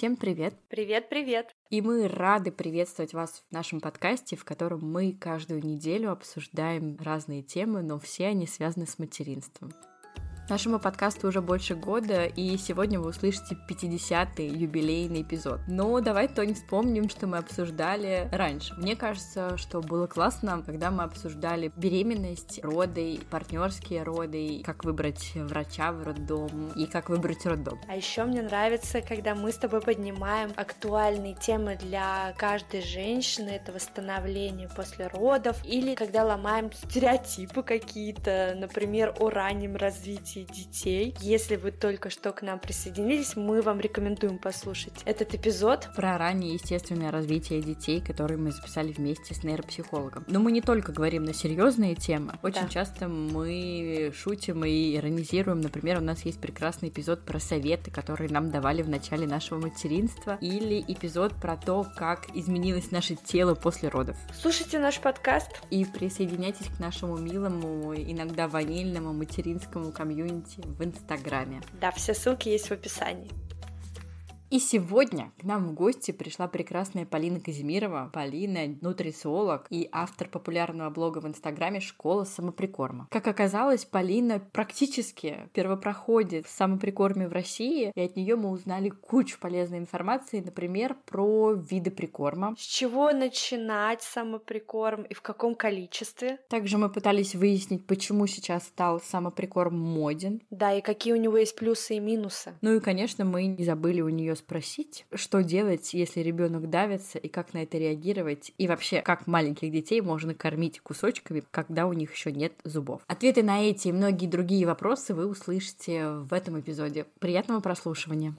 Всем привет! Привет-привет! И мы рады приветствовать вас в нашем подкасте, в котором мы каждую неделю обсуждаем разные темы, но все они связаны с материнством. Нашему подкасту уже больше года, и сегодня вы услышите 50-й юбилейный эпизод. Но давай, Тони, вспомним, что мы обсуждали раньше. Мне кажется, что было классно, когда мы обсуждали беременность, роды, партнерские роды, как выбрать врача в роддом и как выбрать роддом. А еще мне нравится, когда мы с тобой поднимаем актуальные темы для каждой женщины, это восстановление после родов, или когда ломаем стереотипы какие-то, например, о раннем развитии развитии детей. Если вы только что к нам присоединились, мы вам рекомендуем послушать этот эпизод. Про раннее естественное развитие детей, который мы записали вместе с нейропсихологом. Но мы не только говорим на серьезные темы. Очень да. часто мы шутим и иронизируем. Например, у нас есть прекрасный эпизод про советы, которые нам давали в начале нашего материнства. Или эпизод про то, как изменилось наше тело после родов. Слушайте наш подкаст. И присоединяйтесь к нашему милому, иногда ванильному материнскому комьюнити комьюнити в Инстаграме. Да, все ссылки есть в описании. И сегодня к нам в гости пришла прекрасная Полина Казимирова. Полина – нутрициолог и автор популярного блога в Инстаграме «Школа самоприкорма». Как оказалось, Полина практически первопроходит в самоприкорме в России, и от нее мы узнали кучу полезной информации, например, про виды прикорма. С чего начинать самоприкорм и в каком количестве? Также мы пытались выяснить, почему сейчас стал самоприкорм моден. Да, и какие у него есть плюсы и минусы. Ну и, конечно, мы не забыли у нее спросить, что делать, если ребенок давится, и как на это реагировать, и вообще, как маленьких детей можно кормить кусочками, когда у них еще нет зубов. Ответы на эти и многие другие вопросы вы услышите в этом эпизоде. Приятного прослушивания!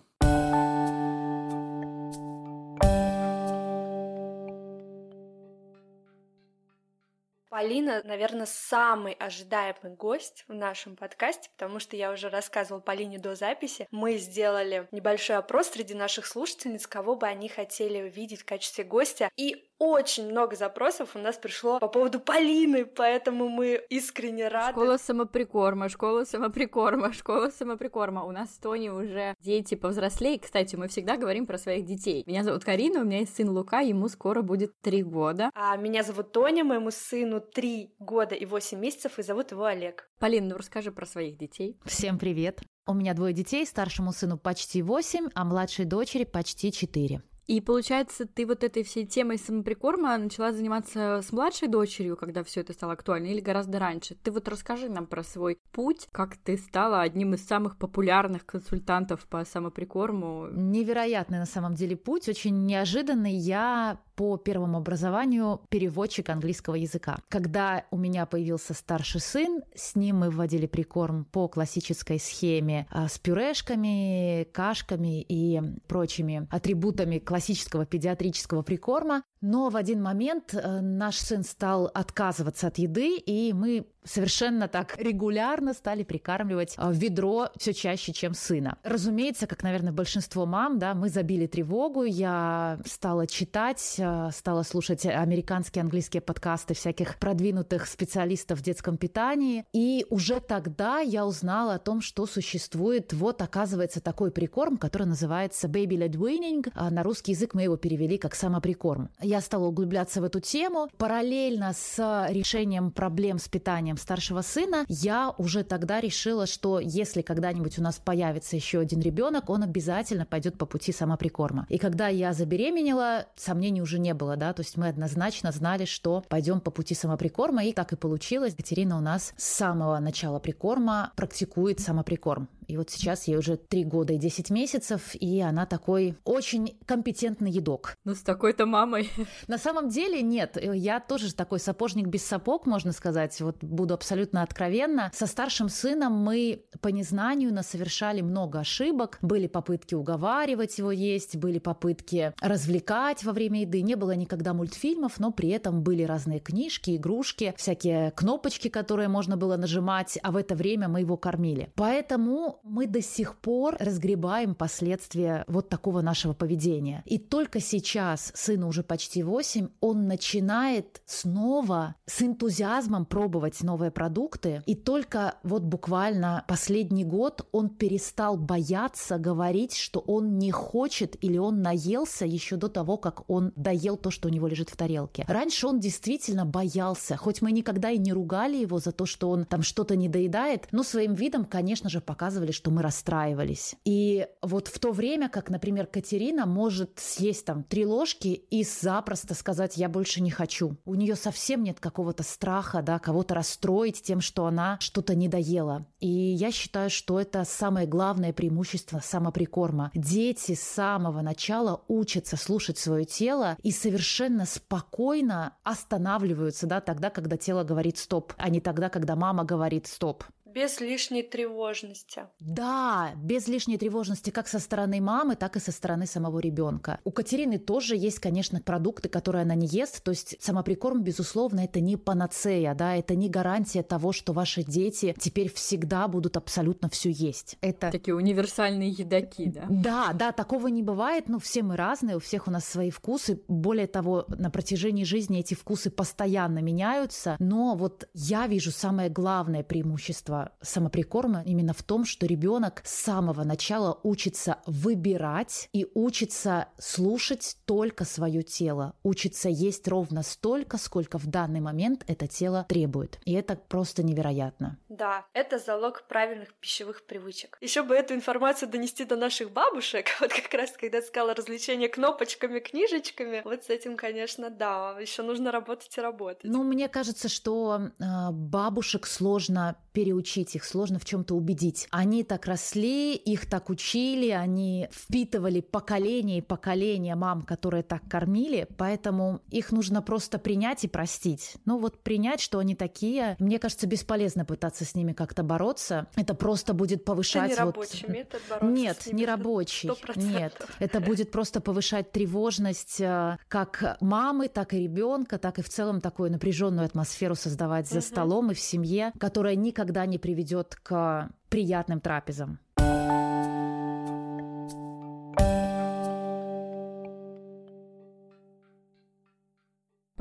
Полина, наверное, самый ожидаемый гость в нашем подкасте, потому что я уже рассказывала Полине до записи. Мы сделали небольшой опрос среди наших слушательниц, кого бы они хотели видеть в качестве гостя. И очень много запросов у нас пришло по поводу Полины, поэтому мы искренне рады. Школа самоприкорма, школа самоприкорма, школа самоприкорма. У нас в Тони уже дети повзрослее. Кстати, мы всегда говорим про своих детей. Меня зовут Карина, у меня есть сын Лука, ему скоро будет три года. А меня зовут Тоня, моему сыну три года и восемь месяцев, и зовут его Олег. Полина, ну расскажи про своих детей. Всем привет. У меня двое детей, старшему сыну почти восемь, а младшей дочери почти четыре. И получается, ты вот этой всей темой самоприкорма начала заниматься с младшей дочерью, когда все это стало актуально, или гораздо раньше? Ты вот расскажи нам про свой путь, как ты стала одним из самых популярных консультантов по самоприкорму. Невероятный на самом деле путь, очень неожиданный. Я по первому образованию переводчик английского языка. Когда у меня появился старший сын, с ним мы вводили прикорм по классической схеме а, с пюрешками, кашками и прочими атрибутами классического педиатрического прикорма. Но в один момент э, наш сын стал отказываться от еды, и мы совершенно так регулярно стали прикармливать в ведро все чаще, чем сына. Разумеется, как, наверное, большинство мам, да, мы забили тревогу, я стала читать, э, стала слушать американские, английские подкасты всяких продвинутых специалистов в детском питании, и уже тогда я узнала о том, что существует, вот, оказывается, такой прикорм, который называется baby led weaning, а на русский язык мы его перевели как самоприкорм. Я стала углубляться в эту тему. Параллельно с решением проблем с питанием рождением старшего сына, я уже тогда решила, что если когда-нибудь у нас появится еще один ребенок, он обязательно пойдет по пути самоприкорма. И когда я забеременела, сомнений уже не было, да, то есть мы однозначно знали, что пойдем по пути самоприкорма, и так и получилось. Катерина у нас с самого начала прикорма практикует самоприкорм. И вот сейчас ей уже 3 года и 10 месяцев, и она такой очень компетентный едок. Ну, с такой-то мамой. На самом деле нет. Я тоже такой сапожник без сапог, можно сказать. Вот буду абсолютно откровенна. Со старшим сыном мы по незнанию насовершали много ошибок. Были попытки уговаривать его есть, были попытки развлекать во время еды. Не было никогда мультфильмов, но при этом были разные книжки, игрушки, всякие кнопочки, которые можно было нажимать, а в это время мы его кормили. Поэтому мы до сих пор разгребаем последствия вот такого нашего поведения. И только сейчас, сыну уже почти 8, он начинает снова с энтузиазмом пробовать новые продукты. И только вот буквально последний год он перестал бояться говорить, что он не хочет или он наелся еще до того, как он доел то, что у него лежит в тарелке. Раньше он действительно боялся, хоть мы никогда и не ругали его за то, что он там что-то не доедает, но своим видом, конечно же, показывали, что мы расстраивались. И вот в то время, как, например, Катерина может съесть там три ложки и запросто сказать «я больше не хочу». У нее совсем нет какого-то страха, да, кого-то расстроить тем, что она что-то не доела. И я считаю, что это самое главное преимущество самоприкорма. Дети с самого начала учатся слушать свое тело и совершенно спокойно останавливаются, да, тогда, когда тело говорит «стоп», а не тогда, когда мама говорит «стоп». Без лишней тревожности. Да, без лишней тревожности как со стороны мамы, так и со стороны самого ребенка. У Катерины тоже есть, конечно, продукты, которые она не ест. То есть самоприкорм, безусловно, это не панацея, да, это не гарантия того, что ваши дети теперь всегда будут абсолютно все есть. Это такие универсальные едоки, да? Да, да, такого не бывает. Ну, все мы разные, у всех у нас свои вкусы. Более того, на протяжении жизни эти вкусы постоянно меняются. Но вот я вижу самое главное преимущество самоприкорма именно в том, что ребенок с самого начала учится выбирать и учится слушать только свое тело, учится есть ровно столько, сколько в данный момент это тело требует. И это просто невероятно. Да, это залог правильных пищевых привычек. Еще бы эту информацию донести до наших бабушек, вот как раз когда сказала развлечение кнопочками, книжечками, вот с этим, конечно, да, еще нужно работать и работать. Ну, мне кажется, что э, бабушек сложно переучить, их сложно в чем-то убедить. Они так росли, их так учили, они впитывали поколение и поколение мам, которые так кормили, поэтому их нужно просто принять и простить. Ну вот принять, что они такие, мне кажется, бесполезно пытаться с ними как-то бороться. Это просто будет повышать... Это не вот... рабочий метод бороться Нет, не рабочий. 100%. Нет, это будет просто повышать тревожность э, как мамы, так и ребенка, так и в целом такую напряженную атмосферу создавать за столом и в семье, которая никогда не приведет к приятным трапезам.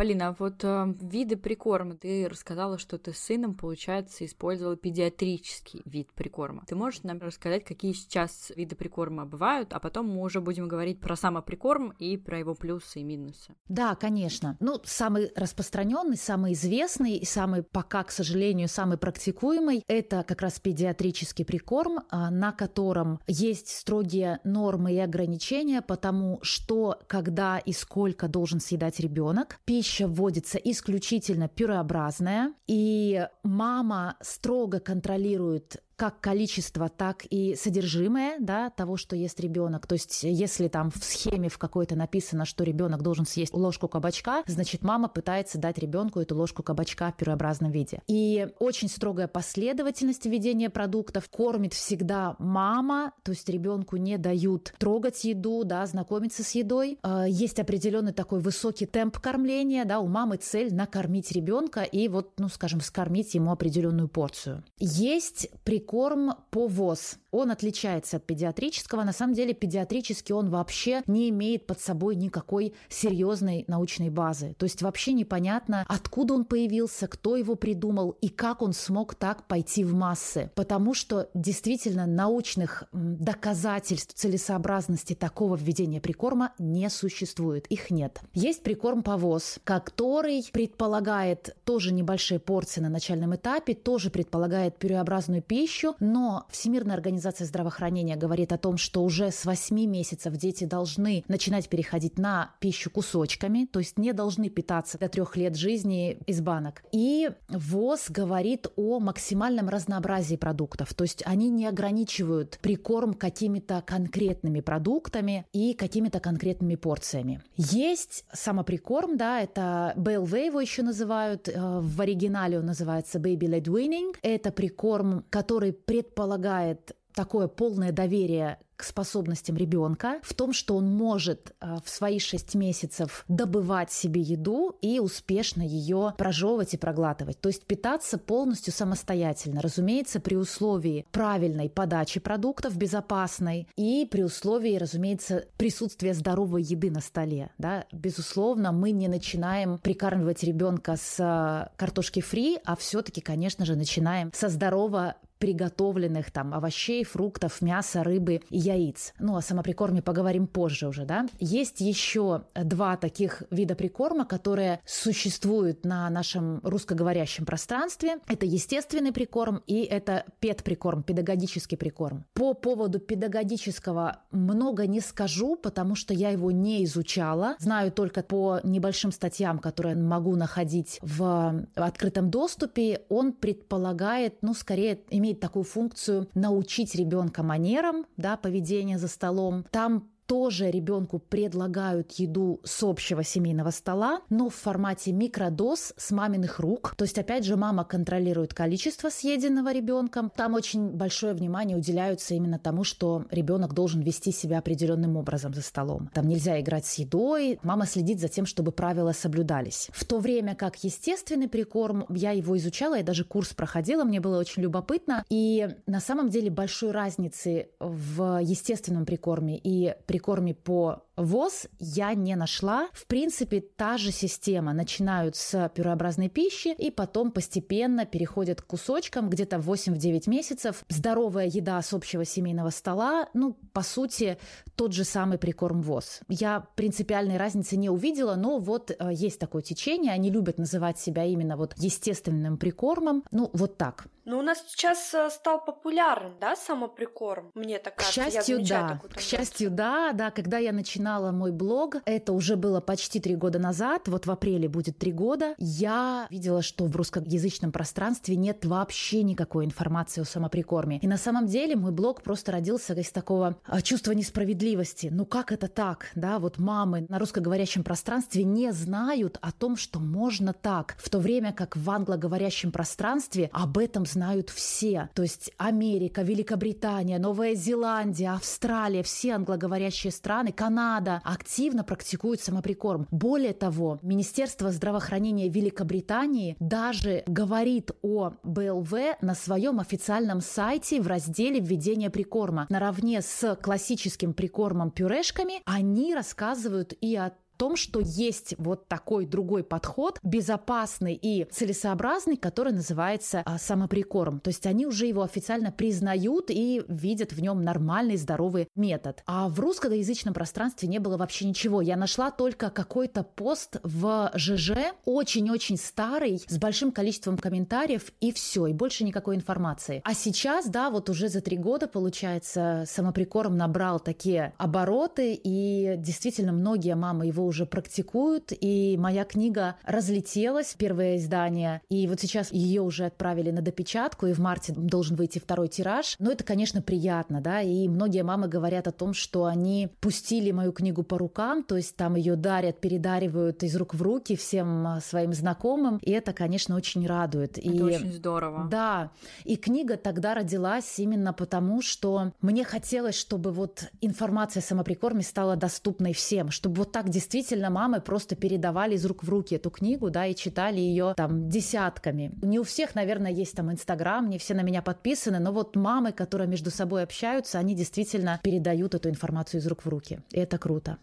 Полина, а вот э, виды прикорма. Ты рассказала, что ты с сыном, получается, использовала педиатрический вид прикорма. Ты можешь нам рассказать, какие сейчас виды прикорма бывают, а потом мы уже будем говорить про самоприкорм и про его плюсы и минусы. Да, конечно. Ну, самый распространенный, самый известный и самый пока, к сожалению, самый практикуемый – это как раз педиатрический прикорм, а, на котором есть строгие нормы и ограничения по тому, что, когда и сколько должен съедать ребенок. Пища пища вводится исключительно пюреобразная, и мама строго контролирует как количество, так и содержимое да, того, что ест ребенок. То есть, если там в схеме в какой-то написано, что ребенок должен съесть ложку кабачка, значит, мама пытается дать ребенку эту ложку кабачка в пюреобразном виде. И очень строгая последовательность введения продуктов. Кормит всегда мама, то есть ребенку не дают трогать еду, да, знакомиться с едой. А, есть определенный такой высокий темп кормления, да, у мамы цель накормить ребенка и вот, ну, скажем, скормить ему определенную порцию. Есть прикол корм по ВОЗ. Он отличается от педиатрического. На самом деле педиатрический он вообще не имеет под собой никакой серьезной научной базы. То есть вообще непонятно, откуда он появился, кто его придумал и как он смог так пойти в массы. Потому что действительно научных доказательств целесообразности такого введения прикорма не существует. Их нет. Есть прикорм по ВОЗ, который предполагает тоже небольшие порции на начальном этапе, тоже предполагает пюреобразную пищу, пищу, но Всемирная организация здравоохранения говорит о том, что уже с 8 месяцев дети должны начинать переходить на пищу кусочками, то есть не должны питаться до трех лет жизни из банок. И ВОЗ говорит о максимальном разнообразии продуктов, то есть они не ограничивают прикорм какими-то конкретными продуктами и какими-то конкретными порциями. Есть самоприкорм, да, это BLV его еще называют, э, в оригинале он называется Baby Led Weaning. Это прикорм, который который предполагает такое полное доверие к способностям ребенка, в том, что он может э, в свои 6 месяцев добывать себе еду и успешно ее прожевывать и проглатывать. То есть питаться полностью самостоятельно. Разумеется, при условии правильной подачи продуктов, безопасной, и при условии, разумеется, присутствия здоровой еды на столе. Да? Безусловно, мы не начинаем прикармливать ребенка с э, картошки фри, а все-таки, конечно же, начинаем со здорово приготовленных там овощей, фруктов, мяса, рыбы и яиц. Ну, о самоприкорме поговорим позже уже, да. Есть еще два таких вида прикорма, которые существуют на нашем русскоговорящем пространстве. Это естественный прикорм и это педприкорм, педагогический прикорм. По поводу педагогического много не скажу, потому что я его не изучала. Знаю только по небольшим статьям, которые могу находить в открытом доступе. Он предполагает, ну, скорее имеет имеет такую функцию научить ребенка манерам, да, поведения за столом. Там тоже ребенку предлагают еду с общего семейного стола, но в формате микродоз с маминых рук. То есть, опять же, мама контролирует количество съеденного ребенком. Там очень большое внимание уделяются именно тому, что ребенок должен вести себя определенным образом за столом. Там нельзя играть с едой, мама следит за тем, чтобы правила соблюдались. В то время как естественный прикорм, я его изучала, я даже курс проходила, мне было очень любопытно. И на самом деле большой разницы в естественном прикорме и прикорме прикорме по ВОЗ я не нашла. В принципе, та же система. Начинают с пюреобразной пищи и потом постепенно переходят к кусочкам где-то 8-9 месяцев. Здоровая еда с общего семейного стола, ну, по сути, тот же самый прикорм ВОЗ. Я принципиальной разницы не увидела, но вот э, есть такое течение. Они любят называть себя именно вот естественным прикормом. Ну, вот так. Ну, у нас сейчас э, стал популярен, да, самоприкорм, мне так кажется. К счастью, да. К счастью, да, да. Когда я начинала мой блог, это уже было почти три года назад, вот в апреле будет три года, я видела, что в русскоязычном пространстве нет вообще никакой информации о самоприкорме. И на самом деле мой блог просто родился из такого а, чувства несправедливости. Ну как это так, да, вот мамы на русскоговорящем пространстве не знают о том, что можно так, в то время как в англоговорящем пространстве об этом знают все. То есть Америка, Великобритания, Новая Зеландия, Австралия, все англоговорящие страны, Канада активно практикуют самоприкорм. Более того, Министерство здравоохранения Великобритании даже говорит о БЛВ на своем официальном сайте в разделе введения прикорма. Наравне с классическим прикормом пюрешками они рассказывают и о том, что есть вот такой другой подход, безопасный и целесообразный, который называется а, самоприкорм. То есть они уже его официально признают и видят в нем нормальный, здоровый метод. А в русскоязычном пространстве не было вообще ничего. Я нашла только какой-то пост в ЖЖ, очень-очень старый, с большим количеством комментариев, и все, и больше никакой информации. А сейчас, да, вот уже за три года, получается, самоприкорм набрал такие обороты, и действительно многие мамы его уже практикуют, и моя книга разлетелась, первое издание, и вот сейчас ее уже отправили на допечатку, и в марте должен выйти второй тираж. Но это, конечно, приятно, да, и многие мамы говорят о том, что они пустили мою книгу по рукам, то есть там ее дарят, передаривают из рук в руки всем а, своим знакомым, и это, конечно, очень радует. Это и, очень здорово. Да, и книга тогда родилась именно потому, что мне хотелось, чтобы вот информация о самоприкорме стала доступной всем, чтобы вот так действительно действительно мамы просто передавали из рук в руки эту книгу, да, и читали ее там десятками. Не у всех, наверное, есть там Инстаграм, не все на меня подписаны, но вот мамы, которые между собой общаются, они действительно передают эту информацию из рук в руки. И это круто.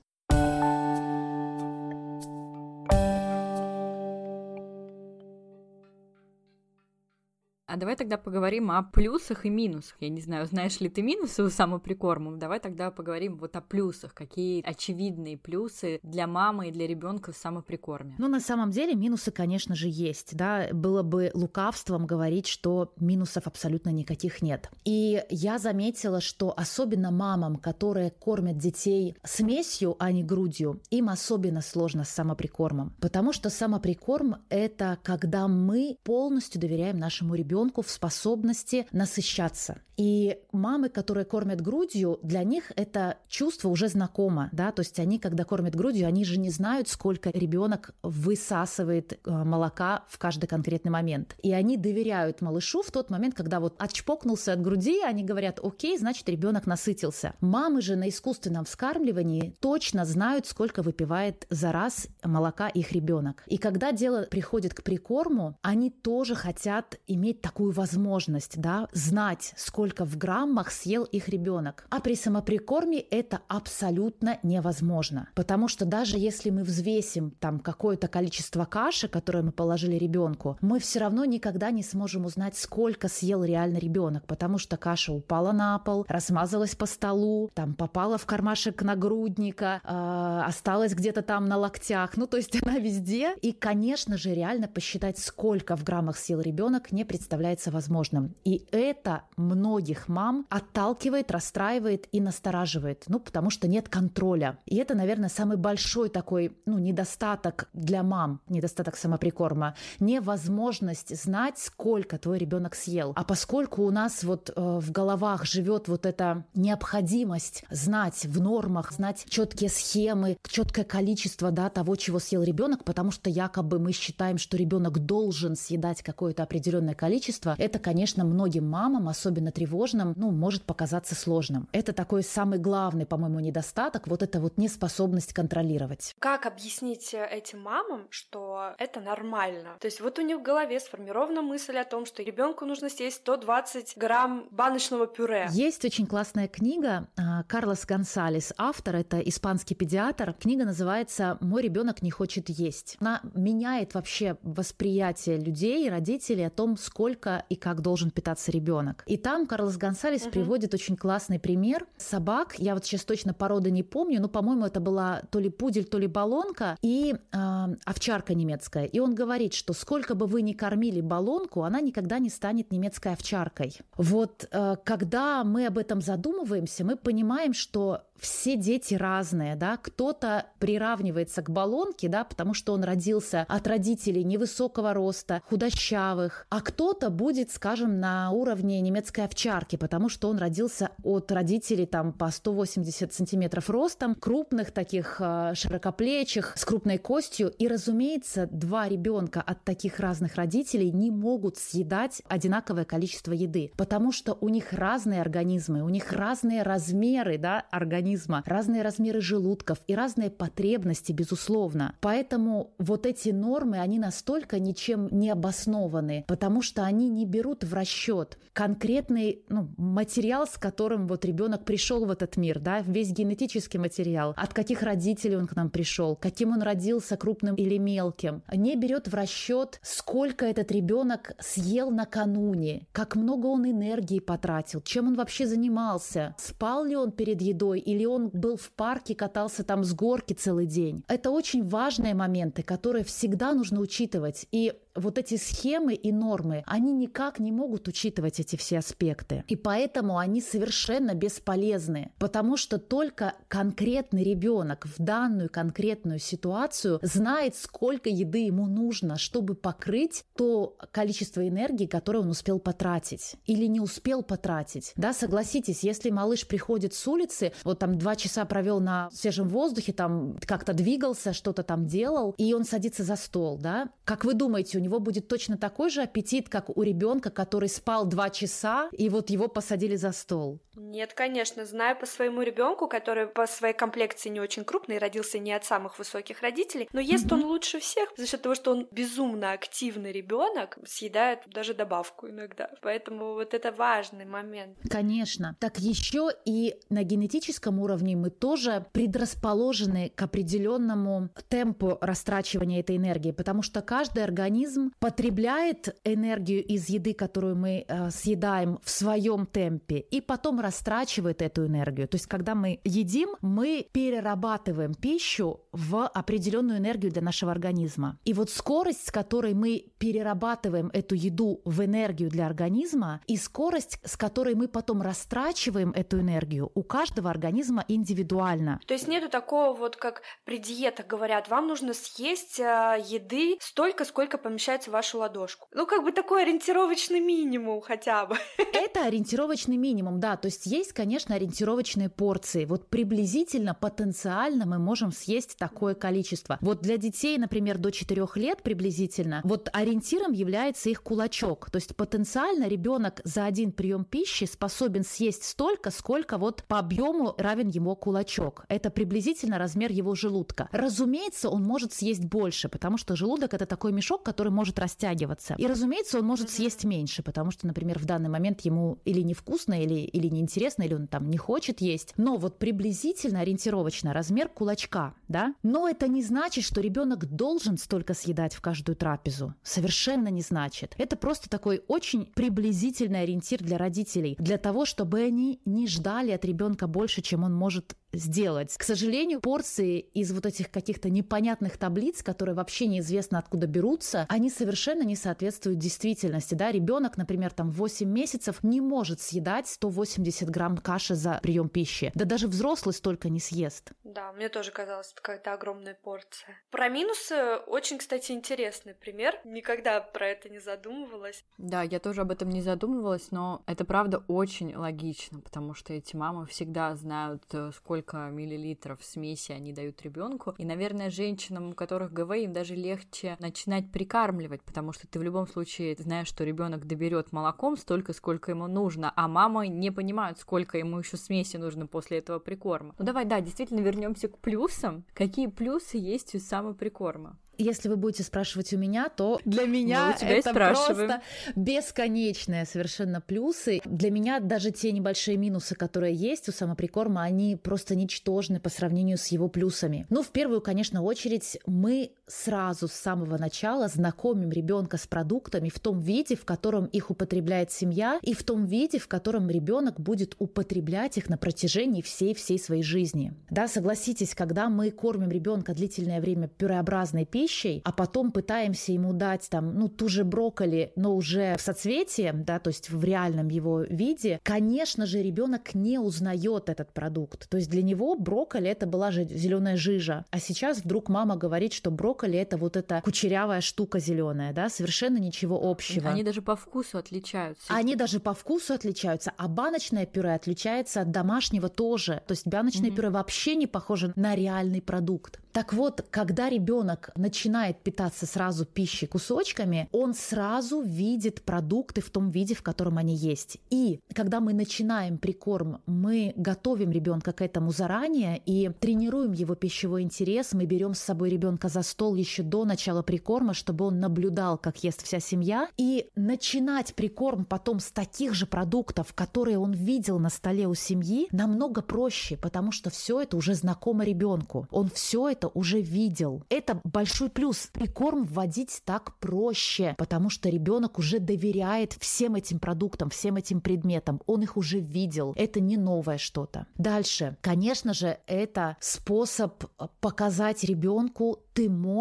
А давай тогда поговорим о плюсах и минусах. Я не знаю, знаешь ли ты минусы у самоприкорма? Давай тогда поговорим вот о плюсах. Какие очевидные плюсы для мамы и для ребенка в самоприкорме? Ну, на самом деле, минусы, конечно же, есть. Да? Было бы лукавством говорить, что минусов абсолютно никаких нет. И я заметила, что особенно мамам, которые кормят детей смесью, а не грудью, им особенно сложно с самоприкормом. Потому что самоприкорм — это когда мы полностью доверяем нашему ребенку ребенку в способности насыщаться. И мамы, которые кормят грудью, для них это чувство уже знакомо, да, то есть они, когда кормят грудью, они же не знают, сколько ребенок высасывает э, молока в каждый конкретный момент. И они доверяют малышу в тот момент, когда вот отчпокнулся от груди, они говорят, окей, значит, ребенок насытился. Мамы же на искусственном вскармливании точно знают, сколько выпивает за раз молока их ребенок. И когда дело приходит к прикорму, они тоже хотят иметь такую возможность, да, знать, сколько в граммах съел их ребенок. А при самоприкорме это абсолютно невозможно. Потому что даже если мы взвесим там какое-то количество каши, которое мы положили ребенку, мы все равно никогда не сможем узнать, сколько съел реально ребенок, потому что каша упала на пол, размазалась по столу, там попала в кармашек нагрудника, э, осталась где-то там на локтях. Ну, то есть она везде. И, конечно же, реально посчитать, сколько в граммах съел ребенок, не представляется возможным. И это многих мам отталкивает, расстраивает и настораживает, ну, потому что нет контроля. И это, наверное, самый большой такой, ну, недостаток для мам, недостаток самоприкорма, невозможность знать, сколько твой ребенок съел. А поскольку у нас вот э, в головах живет вот эта необходимость знать в нормах, знать четкие схемы, четкое количество, да, того, чего съел ребенок, потому что якобы мы считаем, что ребенок должен съедать какое-то определенное количество, это, конечно, многим мамам, особенно тревожным, тревожным, ну, может показаться сложным. Это такой самый главный, по-моему, недостаток, вот эта вот неспособность контролировать. Как объяснить э, этим мамам, что это нормально? То есть вот у них в голове сформирована мысль о том, что ребенку нужно съесть 120 грамм баночного пюре. Есть очень классная книга а, Карлос Гонсалес, автор, это испанский педиатр. Книга называется «Мой ребенок не хочет есть». Она меняет вообще восприятие людей, родителей о том, сколько и как должен питаться ребенок. И там Карлос Гонсалес угу. приводит очень классный пример собак. Я вот сейчас точно породы не помню, но, по-моему, это была то ли пудель, то ли баллонка и э, овчарка немецкая. И он говорит, что сколько бы вы ни кормили баллонку, она никогда не станет немецкой овчаркой. Вот э, когда мы об этом задумываемся, мы понимаем, что все дети разные, да, кто-то приравнивается к баллонке, да, потому что он родился от родителей невысокого роста, худощавых, а кто-то будет, скажем, на уровне немецкой овчарки, потому что он родился от родителей там по 180 сантиметров ростом, крупных таких э, широкоплечих, с крупной костью, и, разумеется, два ребенка от таких разных родителей не могут съедать одинаковое количество еды, потому что у них разные организмы, у них разные размеры, да, организма, организма, разные размеры желудков и разные потребности, безусловно. Поэтому вот эти нормы, они настолько ничем не обоснованы, потому что они не берут в расчет конкретный ну, материал, с которым вот ребенок пришел в этот мир, да, весь генетический материал, от каких родителей он к нам пришел, каким он родился, крупным или мелким, не берет в расчет, сколько этот ребенок съел накануне, как много он энергии потратил, чем он вообще занимался, спал ли он перед едой или или он был в парке, катался там с горки целый день. Это очень важные моменты, которые всегда нужно учитывать. И вот эти схемы и нормы, они никак не могут учитывать эти все аспекты. И поэтому они совершенно бесполезны, потому что только конкретный ребенок в данную конкретную ситуацию знает, сколько еды ему нужно, чтобы покрыть то количество энергии, которое он успел потратить или не успел потратить. Да, согласитесь, если малыш приходит с улицы, вот там два часа провел на свежем воздухе, там как-то двигался, что-то там делал, и он садится за стол, да, как вы думаете, у него будет точно такой же аппетит, как у ребенка, который спал два часа, и вот его посадили за стол? Нет, конечно. Знаю по своему ребенку, который по своей комплекции не очень крупный, родился не от самых высоких родителей, но ест mm-hmm. он лучше всех за счет того, что он безумно активный ребенок, съедает даже добавку иногда. Поэтому вот это важный момент. Конечно. Так еще и на генетическом уровне мы тоже предрасположены к определенному темпу растрачивания этой энергии, потому что каждый организм потребляет энергию из еды, которую мы э, съедаем в своем темпе, и потом растрачивает эту энергию. То есть, когда мы едим, мы перерабатываем пищу в определенную энергию для нашего организма. И вот скорость, с которой мы перерабатываем эту еду в энергию для организма, и скорость, с которой мы потом растрачиваем эту энергию, у каждого организма индивидуально. То есть нету такого вот, как при диетах говорят, вам нужно съесть э, еды столько, сколько помещается в вашу ладошку. Ну, как бы такой ориентировочный минимум хотя бы. Это ориентировочный минимум, да. То есть есть, конечно, ориентировочные порции. Вот приблизительно, потенциально мы можем съесть такое количество. Вот для детей, например, до 4 лет приблизительно, вот ориентиром является их кулачок. То есть потенциально ребенок за один прием пищи способен съесть столько, сколько вот по объему равен его кулачок. Это приблизительно размер его желудка. Разумеется, он может съесть больше, потому что желудок это такой мешок, который может растягиваться. И, разумеется, он может съесть меньше, потому что, например, в данный момент ему или невкусно, или, или неинтересно, или он там не хочет есть. Но вот приблизительно, ориентировочно размер кулачка, да? Но это не значит, что ребенок должен столько съедать в каждую трапезу. Совершенно не значит. Это просто такой очень приблизительный ориентир для родителей, для того, чтобы они не ждали от ребенка больше, чем он может сделать. К сожалению, порции из вот этих каких-то непонятных таблиц, которые вообще неизвестно откуда берутся, они совершенно не соответствуют действительности. Да? Ребенок, например, там 8 месяцев не может съедать 180 грамм каши за прием пищи. Да даже взрослый столько не съест. Да, мне тоже казалось, это какая-то огромная порция. Про минусы очень, кстати, интересный пример. Никогда про это не задумывалась. Да, я тоже об этом не задумывалась, но это правда очень логично, потому что эти мамы всегда знают, э, сколько сколько миллилитров смеси они дают ребенку. И, наверное, женщинам, у которых ГВ, им даже легче начинать прикармливать, потому что ты в любом случае знаешь, что ребенок доберет молоком столько, сколько ему нужно, а мама не понимают, сколько ему еще смеси нужно после этого прикорма. Ну давай, да, действительно вернемся к плюсам. Какие плюсы есть у самоприкорма? Если вы будете спрашивать у меня, то для меня это просто бесконечные совершенно плюсы. Для меня даже те небольшие минусы, которые есть у самоприкорма, они просто ничтожны по сравнению с его плюсами. Ну, в первую, конечно, очередь, мы сразу с самого начала знакомим ребенка с продуктами в том виде, в котором их употребляет семья, и в том виде, в котором ребенок будет употреблять их на протяжении всей-всей своей жизни. Да, согласитесь, когда мы кормим ребенка длительное время пюреобразной пищей, а потом пытаемся ему дать там, ну, ту же брокколи, но уже в соцветии, да, то есть в реальном его виде, конечно же, ребенок не узнает этот продукт. То есть для него брокколи это была же зеленая жижа, а сейчас вдруг мама говорит, что брокколи это вот эта кучерявая штука зеленая, да, совершенно ничего общего. Они даже по вкусу отличаются. Они даже по вкусу отличаются, а баночное пюре отличается от домашнего тоже. То есть баночное mm-hmm. пюре вообще не похоже на реальный продукт. Так вот, когда ребенок начинает питаться сразу пищей кусочками, он сразу видит продукты в том виде, в котором они есть. И когда мы начинаем прикорм, мы готовим ребенка к этому заранее и тренируем его пищевой интерес. Мы берем с собой ребенка за стол еще до начала прикорма, чтобы он наблюдал, как ест вся семья. И начинать прикорм потом с таких же продуктов, которые он видел на столе у семьи, намного проще, потому что все это уже знакомо ребенку. Он все это уже видел. Это большой плюс. Прикорм вводить так проще, потому что ребенок уже доверяет всем этим продуктам, всем этим предметам. Он их уже видел. Это не новое что-то. Дальше. Конечно же, это способ показать ребенку ты можешь,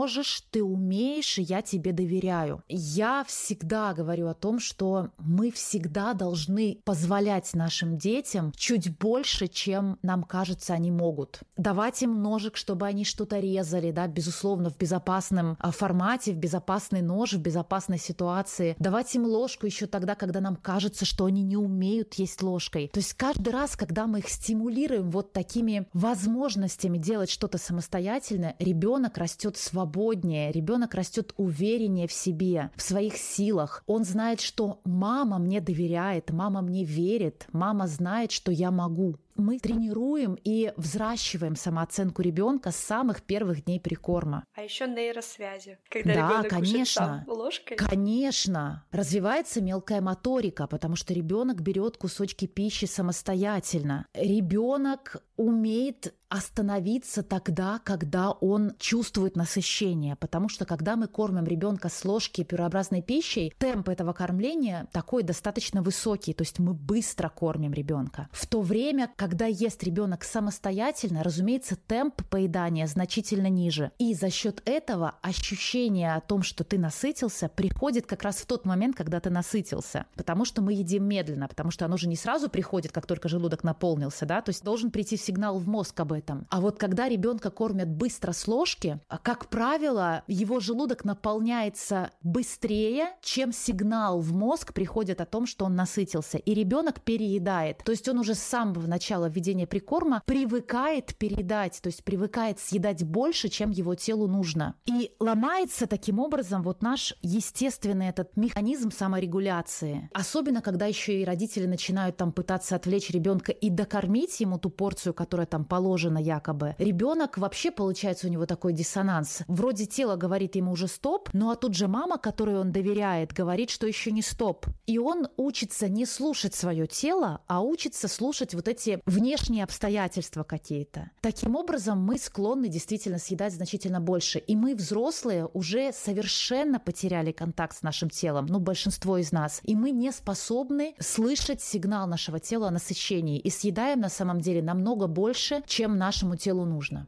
ты умеешь, и я тебе доверяю. Я всегда говорю о том, что мы всегда должны позволять нашим детям чуть больше, чем нам кажется они могут. Давать им ножик, чтобы они что-то резали, да, безусловно, в безопасном а, формате, в безопасный нож, в безопасной ситуации. Давать им ложку еще тогда, когда нам кажется, что они не умеют есть ложкой. То есть каждый раз, когда мы их стимулируем вот такими возможностями делать что-то самостоятельно, ребенок растет растет свободнее, ребенок растет увереннее в себе, в своих силах. Он знает, что мама мне доверяет, мама мне верит, мама знает, что я могу. мы тренируем и взращиваем самооценку ребенка с самых первых дней прикорма. А еще нейросвязи, когда да, ребенок конечно, сам ложкой. Конечно, развивается мелкая моторика, потому что ребенок берет кусочки пищи самостоятельно. Ребенок умеет остановиться тогда, когда он чувствует насыщение, потому что когда мы кормим ребенка с ложки пюреобразной пищей, темп этого кормления такой достаточно высокий, то есть мы быстро кормим ребенка. В то время, когда ест ребенок самостоятельно, разумеется, темп поедания значительно ниже. И за счет этого ощущение о том, что ты насытился, приходит как раз в тот момент, когда ты насытился, потому что мы едим медленно, потому что оно же не сразу приходит, как только желудок наполнился, да, то есть должен прийти сигнал в мозг об этом. А вот когда ребенка кормят быстро с ложки, а, как правило, его желудок наполняется быстрее, чем сигнал в мозг приходит о том, что он насытился. И ребенок переедает. То есть он уже с самого начала введения прикорма привыкает передать, то есть привыкает съедать больше, чем его телу нужно. И ломается таким образом вот наш естественный этот механизм саморегуляции. Особенно, когда еще и родители начинают там пытаться отвлечь ребенка и докормить ему ту порцию, которая там положена якобы. Ребенок вообще получается у него такой диссонанс. Вроде тело говорит ему уже стоп, ну а тут же мама, которой он доверяет, говорит, что еще не стоп. И он учится не слушать свое тело, а учится слушать вот эти внешние обстоятельства какие-то. Таким образом, мы склонны действительно съедать значительно больше. И мы, взрослые, уже совершенно потеряли контакт с нашим телом, ну, большинство из нас. И мы не способны слышать сигнал нашего тела о насыщении. И съедаем на самом деле намного больше, чем нашему телу нужно.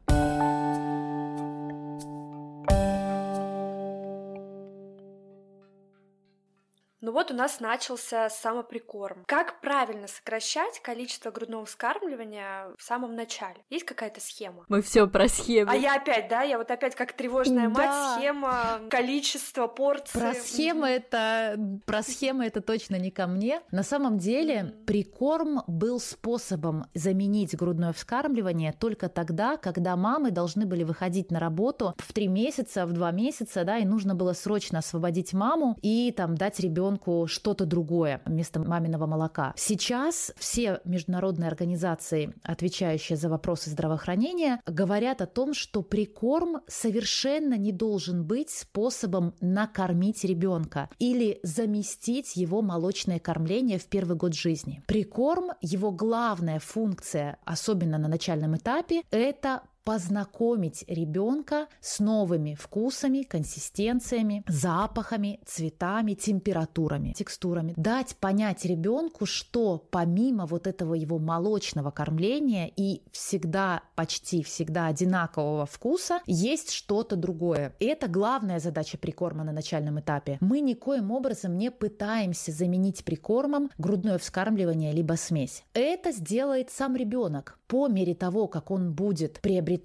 Ну вот у нас начался самоприкорм. Как правильно сокращать количество грудного вскармливания в самом начале? Есть какая-то схема? Мы все про схему. А я опять, да? Я вот опять как тревожная Да. мать, схема, количество порций. Про схемы это про схемы это точно не ко мне. На самом деле прикорм был способом заменить грудное вскармливание только тогда, когда мамы должны были выходить на работу в три месяца, в два месяца, да, и нужно было срочно освободить маму и там дать ребенку что-то другое вместо маминого молока. Сейчас все международные организации, отвечающие за вопросы здравоохранения, говорят о том, что прикорм совершенно не должен быть способом накормить ребенка или заместить его молочное кормление в первый год жизни. Прикорм, его главная функция, особенно на начальном этапе, это познакомить ребенка с новыми вкусами, консистенциями, запахами, цветами, температурами, текстурами. Дать понять ребенку, что помимо вот этого его молочного кормления и всегда, почти всегда одинакового вкуса, есть что-то другое. И это главная задача прикорма на начальном этапе. Мы никоим образом не пытаемся заменить прикормом грудное вскармливание либо смесь. Это сделает сам ребенок по мере того, как он будет приобретать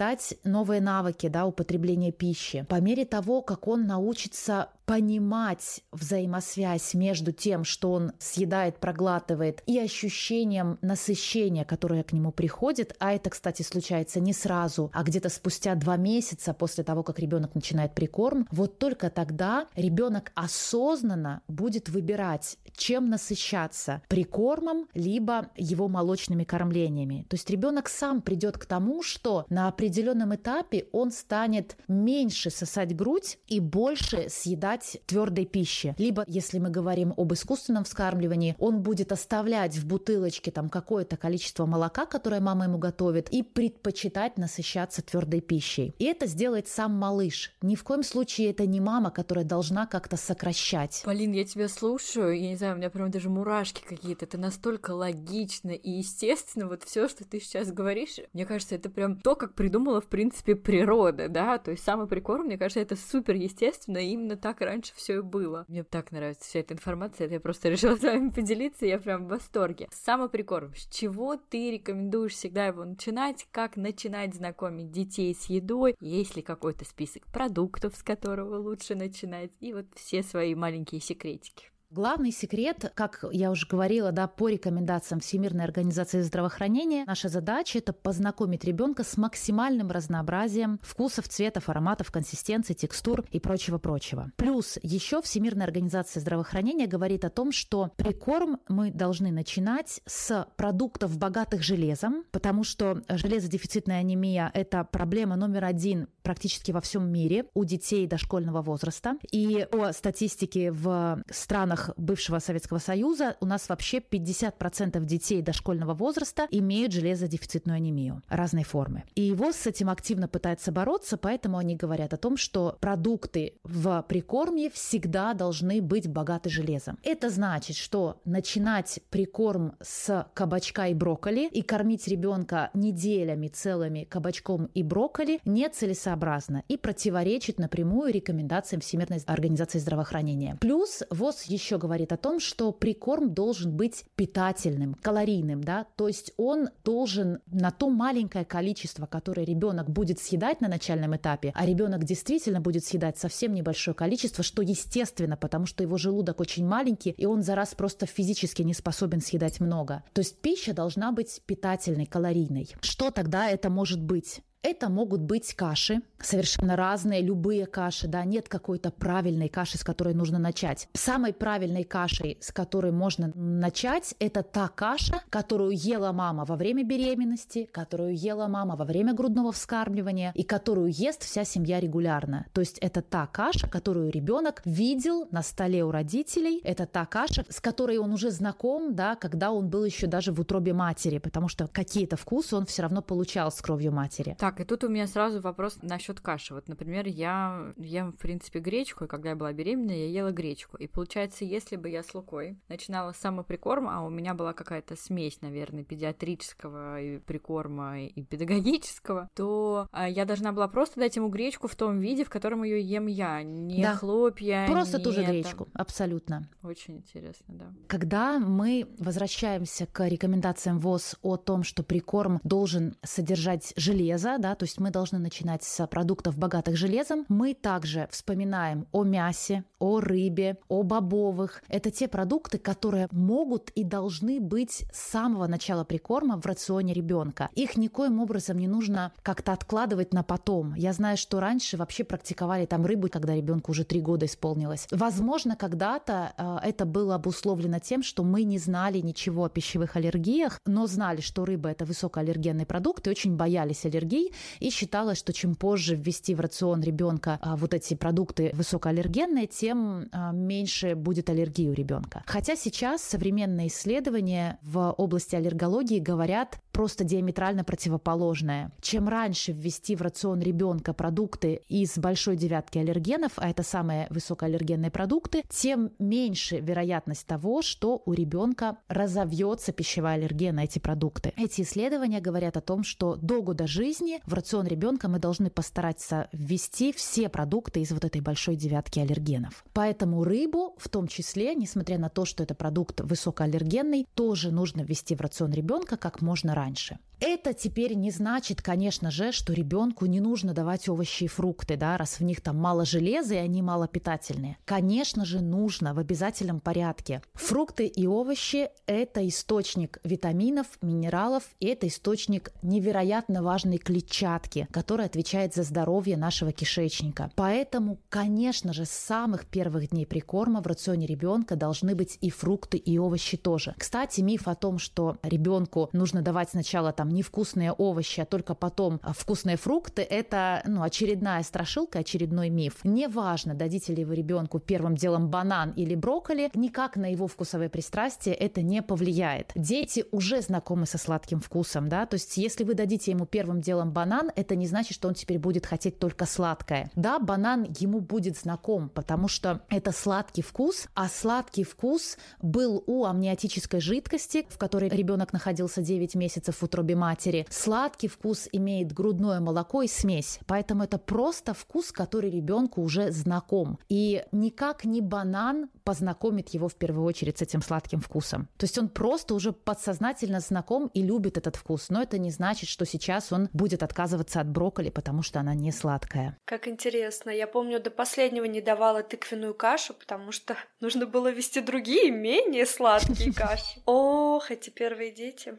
новые навыки да, употребления пищи, по мере того, как он научится понимать взаимосвязь между тем, что он съедает, проглатывает, и ощущением насыщения, которое к нему приходит, а это, кстати, случается не сразу, а где-то спустя два месяца после того, как ребенок начинает прикорм, вот только тогда ребенок осознанно будет выбирать, чем насыщаться прикормом, либо его молочными кормлениями. То есть ребенок сам придет к тому, что на определенном этапе он станет меньше сосать грудь и больше съедать твердой пищи. Либо, если мы говорим об искусственном вскармливании, он будет оставлять в бутылочке там какое-то количество молока, которое мама ему готовит, и предпочитать насыщаться твердой пищей. И это сделает сам малыш. Ни в коем случае это не мама, которая должна как-то сокращать. Полин, я тебя слушаю, я не знаю, у меня прям даже мурашки какие-то. Это настолько логично и естественно, вот все, что ты сейчас говоришь. Мне кажется, это прям то, как придумала, в принципе, природа, да? То есть самый прикорм, мне кажется, это супер естественно, именно так раньше все и было. Мне так нравится вся эта информация, это я просто решила с вами поделиться, я прям в восторге. Самый прикорм, с чего ты рекомендуешь всегда его начинать, как начинать знакомить детей с едой, есть ли какой-то список продуктов, с которого лучше начинать, и вот все свои маленькие секретики. Главный секрет, как я уже говорила, да, по рекомендациям Всемирной организации здравоохранения, наша задача – это познакомить ребенка с максимальным разнообразием вкусов, цветов, ароматов, консистенций, текстур и прочего-прочего. Плюс еще Всемирная организация здравоохранения говорит о том, что прикорм мы должны начинать с продуктов, богатых железом, потому что железодефицитная анемия – это проблема номер один практически во всем мире у детей дошкольного возраста. И по статистике в странах бывшего Советского Союза у нас вообще 50% детей дошкольного возраста имеют железодефицитную анемию разной формы. И ВОЗ с этим активно пытается бороться, поэтому они говорят о том, что продукты в прикорме всегда должны быть богаты железом. Это значит, что начинать прикорм с кабачка и брокколи и кормить ребенка неделями целыми кабачком и брокколи нецелесообразно и противоречит напрямую рекомендациям Всемирной организации здравоохранения. Плюс ВОЗ еще говорит о том, что прикорм должен быть питательным, калорийным, да, то есть он должен на то маленькое количество, которое ребенок будет съедать на начальном этапе, а ребенок действительно будет съедать совсем небольшое количество, что естественно, потому что его желудок очень маленький, и он за раз просто физически не способен съедать много. То есть пища должна быть питательной, калорийной. Что тогда это может быть? Это могут быть каши, совершенно разные, любые каши, да, нет какой-то правильной каши, с которой нужно начать. Самой правильной кашей, с которой можно начать, это та каша, которую ела мама во время беременности, которую ела мама во время грудного вскармливания и которую ест вся семья регулярно. То есть это та каша, которую ребенок видел на столе у родителей, это та каша, с которой он уже знаком, да, когда он был еще даже в утробе матери, потому что какие-то вкусы он все равно получал с кровью матери. Так, и тут у меня сразу вопрос насчет каши. Вот, например, я ем, в принципе, гречку, и когда я была беременна, я ела гречку. И получается, если бы я с Лукой начинала с самоприкорма, а у меня была какая-то смесь, наверное, педиатрического и прикорма и педагогического, то а, я должна была просто дать ему гречку в том виде, в котором ее ем я, не да. хлопья, просто не ту же гречку, абсолютно. Очень интересно, да. Когда мы возвращаемся к рекомендациям ВОЗ о том, что прикорм должен содержать железо, да, то есть мы должны начинать с продуктов, богатых железом. Мы также вспоминаем о мясе, о рыбе, о бобовых. Это те продукты, которые могут и должны быть с самого начала прикорма в рационе ребенка. Их никоим образом не нужно как-то откладывать на потом. Я знаю, что раньше вообще практиковали там рыбу, когда ребенку уже три года исполнилось. Возможно, когда-то э, это было обусловлено тем, что мы не знали ничего о пищевых аллергиях, но знали, что рыба это высокоаллергенный продукт и очень боялись аллергий, и считалось, что чем позже ввести в рацион ребенка а, вот эти продукты высокоаллергенные, тем а, меньше будет аллергии у ребенка. Хотя сейчас современные исследования в области аллергологии говорят просто диаметрально противоположное. Чем раньше ввести в рацион ребенка продукты из большой девятки аллергенов, а это самые высокоаллергенные продукты, тем меньше вероятность того, что у ребенка разовьется пищевая аллергия на эти продукты. Эти исследования говорят о том, что до года жизни в рацион ребенка мы должны постараться ввести все продукты из вот этой большой девятки аллергенов. Поэтому рыбу в том числе, несмотря на то, что это продукт высокоаллергенный, тоже нужно ввести в рацион ребенка как можно раньше. Это теперь не значит, конечно же, что ребенку не нужно давать овощи и фрукты, да, раз в них там мало железа и они мало питательные. Конечно же, нужно в обязательном порядке. Фрукты и овощи – это источник витаминов, минералов, и это источник невероятно важной клетчатки, которая отвечает за здоровье нашего кишечника. Поэтому, конечно же, с самых первых дней прикорма в рационе ребенка должны быть и фрукты, и овощи тоже. Кстати, миф о том, что ребенку нужно давать сначала там невкусные овощи, а только потом а, вкусные фрукты, это ну, очередная страшилка, очередной миф. Неважно, дадите ли вы ребенку первым делом банан или брокколи, никак на его вкусовые пристрастия это не повлияет. Дети уже знакомы со сладким вкусом, да, то есть если вы дадите ему первым делом банан, это не значит, что он теперь будет хотеть только сладкое. Да, банан ему будет знаком, потому что это сладкий вкус, а сладкий вкус был у амниотической жидкости, в которой ребенок находился 9 месяцев в утробе утробе матери. Сладкий вкус имеет грудное молоко и смесь, поэтому это просто вкус, который ребенку уже знаком. И никак не банан познакомит его в первую очередь с этим сладким вкусом. То есть он просто уже подсознательно знаком и любит этот вкус, но это не значит, что сейчас он будет отказываться от брокколи, потому что она не сладкая. Как интересно. Я помню, до последнего не давала тыквенную кашу, потому что нужно было вести другие, менее сладкие каши. Ох, эти первые дети.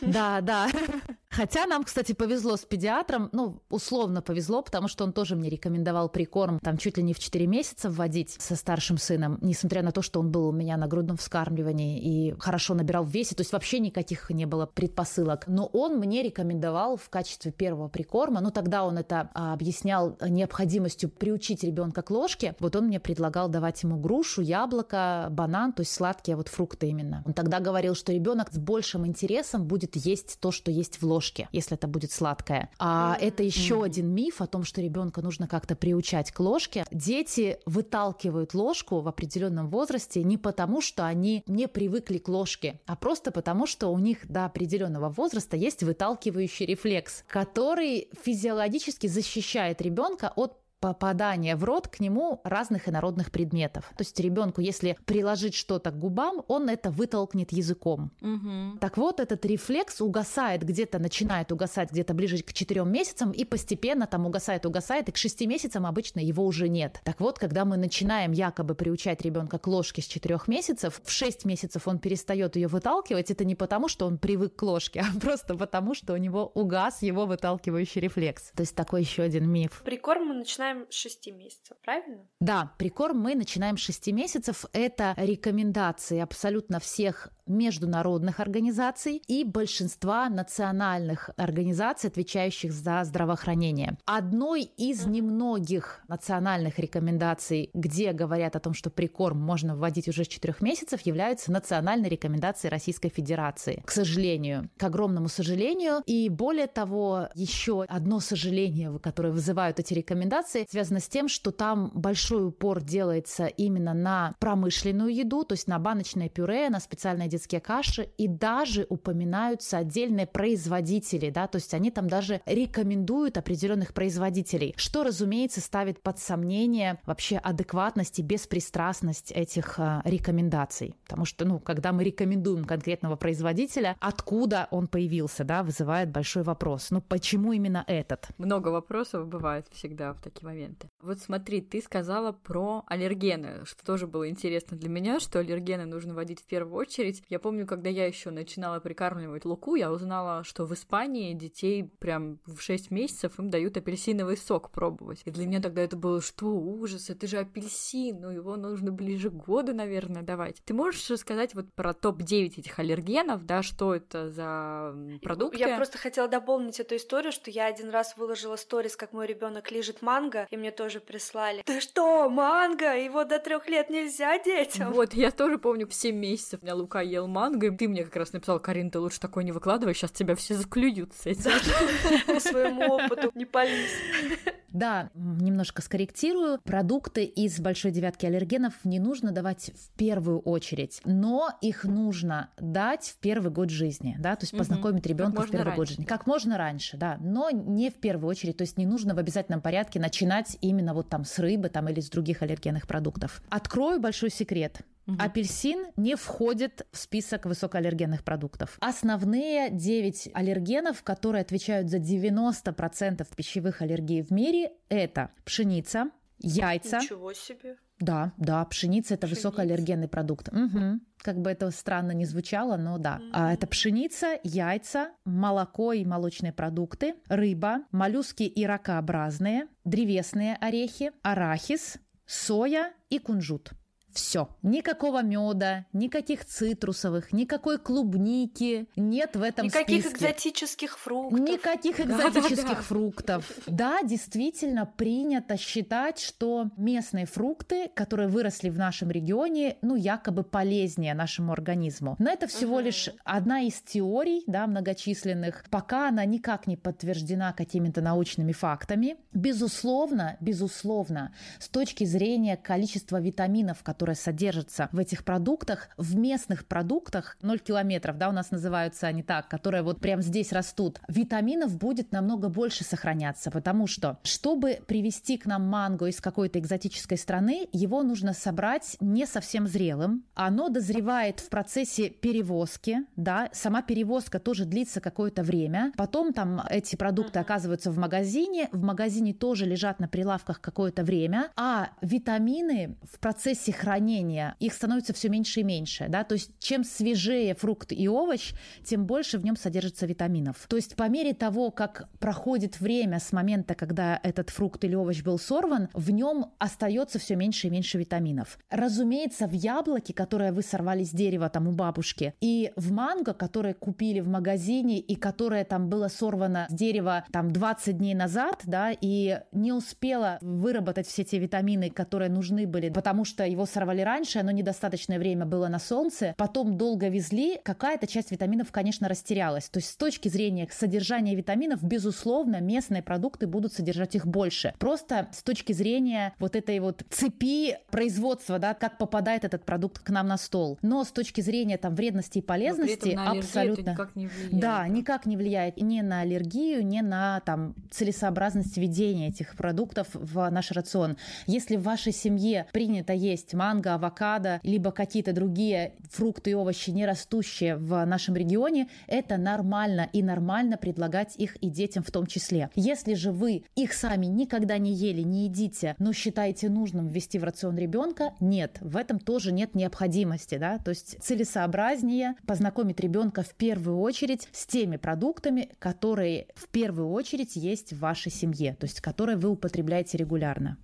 Да, да. Хотя нам, кстати, повезло с педиатром, ну, условно повезло, потому что он тоже мне рекомендовал прикорм там чуть ли не в 4 месяца вводить со старшим сыном, несмотря на то, что он был у меня на грудном вскармливании и хорошо набирал в весе, то есть вообще никаких не было предпосылок. Но он мне рекомендовал в качестве первого прикорма, ну, тогда он это а, объяснял необходимостью приучить ребенка к ложке, вот он мне предлагал давать ему грушу, яблоко, банан, то есть сладкие вот фрукты именно. Он тогда говорил, что ребенок с большим интересом будет есть то, что есть в ложке если это будет сладкое. А mm-hmm. это еще mm-hmm. один миф о том, что ребенка нужно как-то приучать к ложке. Дети выталкивают ложку в определенном возрасте не потому, что они не привыкли к ложке, а просто потому, что у них до определенного возраста есть выталкивающий рефлекс, который физиологически защищает ребенка от попадания в рот к нему разных инородных предметов. То есть ребенку, если приложить что-то к губам, он это вытолкнет языком. Угу. Так вот, этот рефлекс угасает где-то, начинает угасать где-то ближе к 4 месяцам и постепенно там угасает, угасает, и к 6 месяцам обычно его уже нет. Так вот, когда мы начинаем якобы приучать ребенка к ложке с 4 месяцев, в 6 месяцев он перестает ее выталкивать, это не потому, что он привык к ложке, а просто потому, что у него угас его выталкивающий рефлекс. То есть такой еще один миф. Прикорм мы начинаем начинаем с 6 месяцев, правильно? Да, прикорм мы начинаем с 6 месяцев. Это рекомендации абсолютно всех международных организаций и большинства национальных организаций, отвечающих за здравоохранение. Одной из немногих национальных рекомендаций, где говорят о том, что прикорм можно вводить уже с 4 месяцев, являются национальные рекомендации Российской Федерации. К сожалению, к огромному сожалению. И более того, еще одно сожаление, которое вызывают эти рекомендации, информации связано с тем, что там большой упор делается именно на промышленную еду, то есть на баночное пюре, на специальные детские каши, и даже упоминаются отдельные производители, да, то есть они там даже рекомендуют определенных производителей, что, разумеется, ставит под сомнение вообще адекватность и беспристрастность этих э, рекомендаций. Потому что, ну, когда мы рекомендуем конкретного производителя, откуда он появился, да, вызывает большой вопрос. Ну, почему именно этот? Много вопросов бывает всегда в такие моменты. Вот смотри, ты сказала про аллергены, что тоже было интересно для меня, что аллергены нужно вводить в первую очередь. Я помню, когда я еще начинала прикармливать луку, я узнала, что в Испании детей прям в 6 месяцев им дают апельсиновый сок пробовать. И для меня тогда это было, что ужас, это же апельсин, ну его нужно ближе года, наверное, давать. Ты можешь рассказать вот про топ-9 этих аллергенов, да, что это за продукты? Я просто хотела дополнить эту историю, что я один раз выложила сторис, как мой ребенок лежит манго, манго, и мне тоже прислали. Ты что, манго? Его до трех лет нельзя детям. Вот, я тоже помню, в 7 месяцев у меня Лука ел манго, и ты мне как раз написал, Карин, ты лучше такой не выкладывай, сейчас тебя все заклюют с этим. По своему опыту, не пались. Да, немножко скорректирую. Продукты из большой девятки аллергенов не нужно давать в первую очередь, но их нужно дать в первый год жизни, да, то есть познакомить ребенка в первый раньше. год жизни. Как можно раньше, да, но не в первую очередь, то есть не нужно в обязательном порядке начинать именно вот там с рыбы там или с других аллергенных продуктов. Открою большой секрет. Угу. Апельсин не входит в список высокоаллергенных продуктов. Основные 9 аллергенов, которые отвечают за 90% пищевых аллергий в мире, это пшеница, яйца. Ничего себе. Да, да, пшеница это пшеница. высокоаллергенный продукт. Угу. Как бы это странно не звучало, но да. Mm. А, это пшеница, яйца, молоко и молочные продукты, рыба, моллюски и ракообразные, древесные орехи, арахис, соя и кунжут. Все. Никакого меда, никаких цитрусовых, никакой клубники нет в этом Никаких списке. экзотических фруктов. Никаких экзотических да, да, да. фруктов. Да, действительно принято считать, что местные фрукты, которые выросли в нашем регионе, ну, якобы полезнее нашему организму. Но это всего угу. лишь одна из теорий, да, многочисленных. Пока она никак не подтверждена какими-то научными фактами. Безусловно, безусловно, с точки зрения количества витаминов, которые которые содержатся в этих продуктах, в местных продуктах, 0 километров, да, у нас называются они так, которые вот прямо здесь растут, витаминов будет намного больше сохраняться, потому что, чтобы привести к нам манго из какой-то экзотической страны, его нужно собрать не совсем зрелым. Оно дозревает в процессе перевозки, да, сама перевозка тоже длится какое-то время. Потом там эти продукты оказываются в магазине, в магазине тоже лежат на прилавках какое-то время, а витамины в процессе хранения, их становится все меньше и меньше, да, то есть чем свежее фрукт и овощ, тем больше в нем содержится витаминов. То есть по мере того, как проходит время с момента, когда этот фрукт или овощ был сорван, в нем остается все меньше и меньше витаминов. Разумеется, в яблоке, которое вы сорвали с дерева там у бабушки, и в манго, которое купили в магазине и которое там было сорвано с дерева там 20 дней назад, да, и не успело выработать все те витамины, которые нужны были, потому что его сорвали раньше, оно недостаточное время было на солнце, потом долго везли, какая-то часть витаминов, конечно, растерялась. То есть с точки зрения содержания витаминов, безусловно, местные продукты будут содержать их больше. Просто с точки зрения вот этой вот цепи производства, да, как попадает этот продукт к нам на стол. Но с точки зрения там вредности и полезности абсолютно... никак не влияет. Да, никак не влияет ни на аллергию, ни на там целесообразность введения этих продуктов в наш рацион. Если в вашей семье принято есть манго, авокадо, либо какие-то другие фрукты и овощи, не растущие в нашем регионе, это нормально и нормально предлагать их и детям в том числе. Если же вы их сами никогда не ели, не едите, но считаете нужным ввести в рацион ребенка, нет, в этом тоже нет необходимости, да, то есть целесообразнее познакомить ребенка в первую очередь с теми продуктами, которые в первую очередь есть в вашей семье, то есть которые вы употребляете регулярно.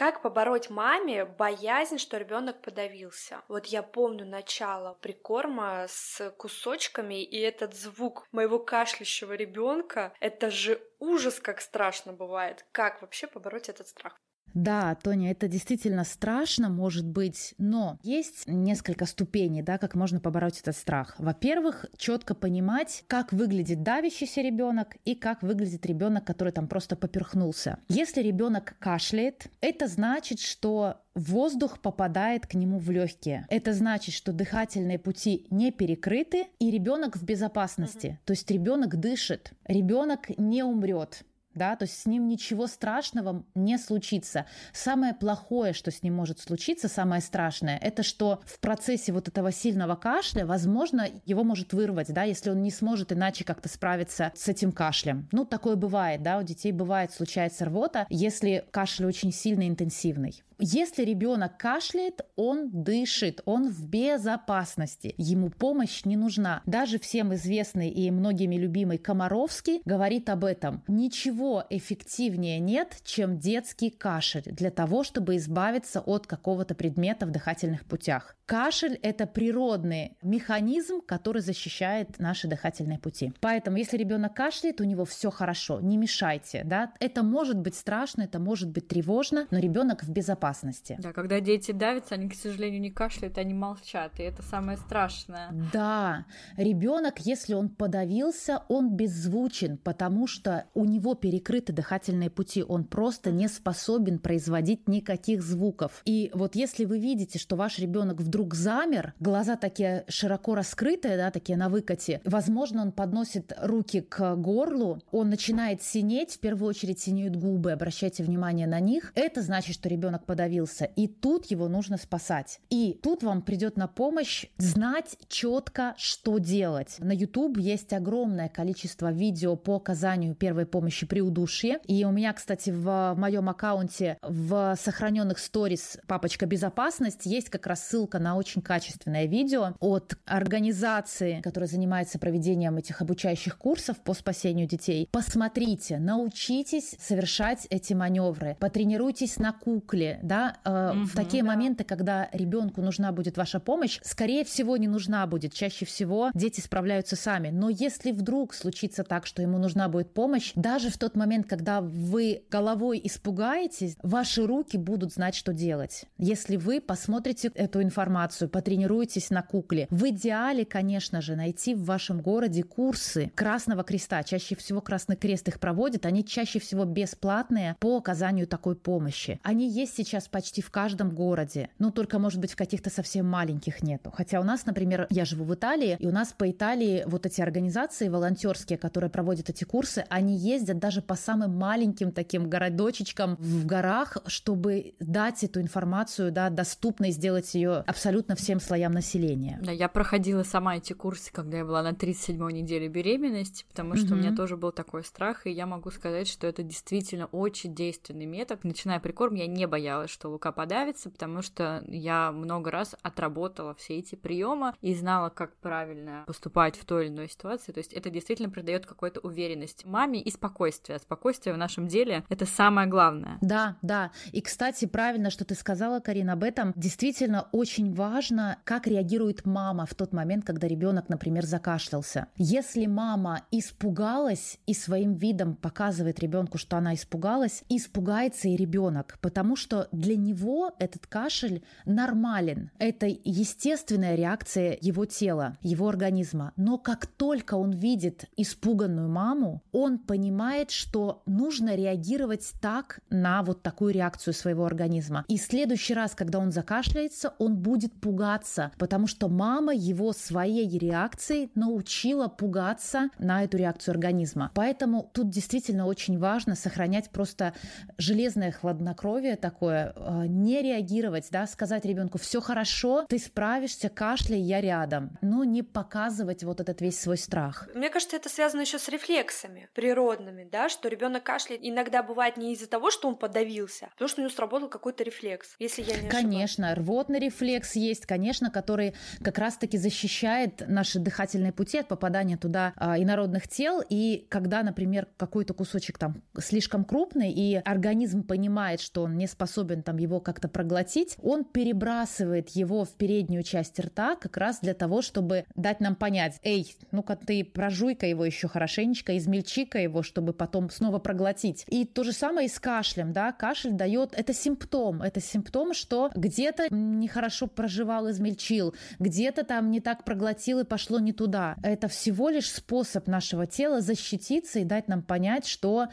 Как побороть маме боязнь, что ребенок подавился? Вот я помню начало прикорма с кусочками, и этот звук моего кашляющего ребенка, это же ужас, как страшно бывает. Как вообще побороть этот страх? Да, Тоня, это действительно страшно, может быть, но есть несколько ступеней, да, как можно побороть этот страх. Во-первых, четко понимать, как выглядит давящийся ребенок и как выглядит ребенок, который там просто поперхнулся. Если ребенок кашляет, это значит, что воздух попадает к нему в легкие. Это значит, что дыхательные пути не перекрыты и ребенок в безопасности. Угу. То есть ребенок дышит, ребенок не умрет да, то есть с ним ничего страшного не случится. Самое плохое, что с ним может случиться, самое страшное, это что в процессе вот этого сильного кашля, возможно, его может вырвать, да, если он не сможет иначе как-то справиться с этим кашлем. Ну, такое бывает, да, у детей бывает, случается рвота, если кашель очень сильно интенсивный. Если ребенок кашляет, он дышит, он в безопасности, ему помощь не нужна. Даже всем известный и многими любимый Комаровский говорит об этом. Ничего эффективнее нет, чем детский кашель для того, чтобы избавиться от какого-то предмета в дыхательных путях. Кашель – это природный механизм, который защищает наши дыхательные пути. Поэтому, если ребенок кашляет, у него все хорошо, не мешайте. Да? Это может быть страшно, это может быть тревожно, но ребенок в безопасности. Да, когда дети давятся, они, к сожалению, не кашляют, они молчат, и это самое страшное. Да, ребенок, если он подавился, он беззвучен, потому что у него перекрыты дыхательные пути, он просто не способен производить никаких звуков. И вот если вы видите, что ваш ребенок вдруг замер, глаза такие широко раскрытые, да, такие на выкате. Возможно, он подносит руки к горлу, он начинает синеть, в первую очередь синеют губы, обращайте внимание на них. Это значит, что ребенок подавился, и тут его нужно спасать. И тут вам придет на помощь знать четко, что делать. На YouTube есть огромное количество видео по оказанию первой помощи при удушье. И у меня, кстати, в моем аккаунте в сохраненных сторис папочка безопасность есть как раз ссылка на на очень качественное видео от организации, которая занимается проведением этих обучающих курсов по спасению детей. Посмотрите, научитесь совершать эти маневры, потренируйтесь на кукле, да, э, угу, в такие да. моменты, когда ребенку нужна будет ваша помощь, скорее всего не нужна будет. Чаще всего дети справляются сами. Но если вдруг случится так, что ему нужна будет помощь, даже в тот тот момент, когда вы головой испугаетесь, ваши руки будут знать, что делать. Если вы посмотрите эту информацию, потренируетесь на кукле, в идеале, конечно же, найти в вашем городе курсы Красного Креста. Чаще всего Красный Крест их проводит, они чаще всего бесплатные по оказанию такой помощи. Они есть сейчас почти в каждом городе, ну только, может быть, в каких-то совсем маленьких нету. Хотя у нас, например, я живу в Италии, и у нас по Италии вот эти организации волонтерские, которые проводят эти курсы, они ездят даже по самым маленьким таким городочечкам в горах, чтобы дать эту информацию, да, доступной, сделать ее абсолютно всем слоям населения. Да, я проходила сама эти курсы, когда я была на 37-й неделе беременности, потому что mm-hmm. у меня тоже был такой страх, и я могу сказать, что это действительно очень действенный метод. Начиная прикорм, я не боялась, что Лука подавится, потому что я много раз отработала все эти приемы и знала, как правильно поступать в той или иной ситуации. То есть это действительно придает какую-то уверенность маме и спокойствие. Спокойствие в нашем деле — это самое главное. Да, да. И, кстати, правильно, что ты сказала, Карина, об этом. Действительно очень важно, как реагирует мама в тот момент, когда ребенок, например, закашлялся. Если мама испугалась и своим видом показывает ребенку, что она испугалась, испугается и ребенок, потому что для него этот кашель нормален. Это естественная реакция его тела, его организма. Но как только он видит испуганную маму, он понимает, что нужно реагировать так на вот такую реакцию своего организма. И в следующий раз, когда он закашляется, он будет пугаться, потому что мама его своей реакцией научила пугаться на эту реакцию организма. Поэтому тут действительно очень важно сохранять просто железное хладнокровие такое, э, не реагировать, да, сказать ребенку, все хорошо, ты справишься, кашляй, я рядом. Но не показывать вот этот весь свой страх. Мне кажется, это связано еще с рефлексами природными, да, что ребенок кашляет иногда бывает не из-за того, что он подавился, а потому что у него сработал какой-то рефлекс, если я не ошибаюсь. Конечно, рвотный рефлекс есть, конечно, который как раз-таки защищает наши дыхательные пути от попадания туда а, инородных тел. И когда, например, какой-то кусочек там слишком крупный, и организм понимает, что он не способен там его как-то проглотить, он перебрасывает его в переднюю часть рта как раз для того, чтобы дать нам понять, эй, ну-ка ты прожуй-ка его еще хорошенечко, измельчи-ка его, чтобы потом снова проглотить. И то же самое и с кашлем, да, кашель дает, это симптом, это симптом, что где-то нехорошо проживал, измельчил, где-то там не так проглотил и пошло не туда. Это всего лишь способ нашего тела защититься и дать нам понять, что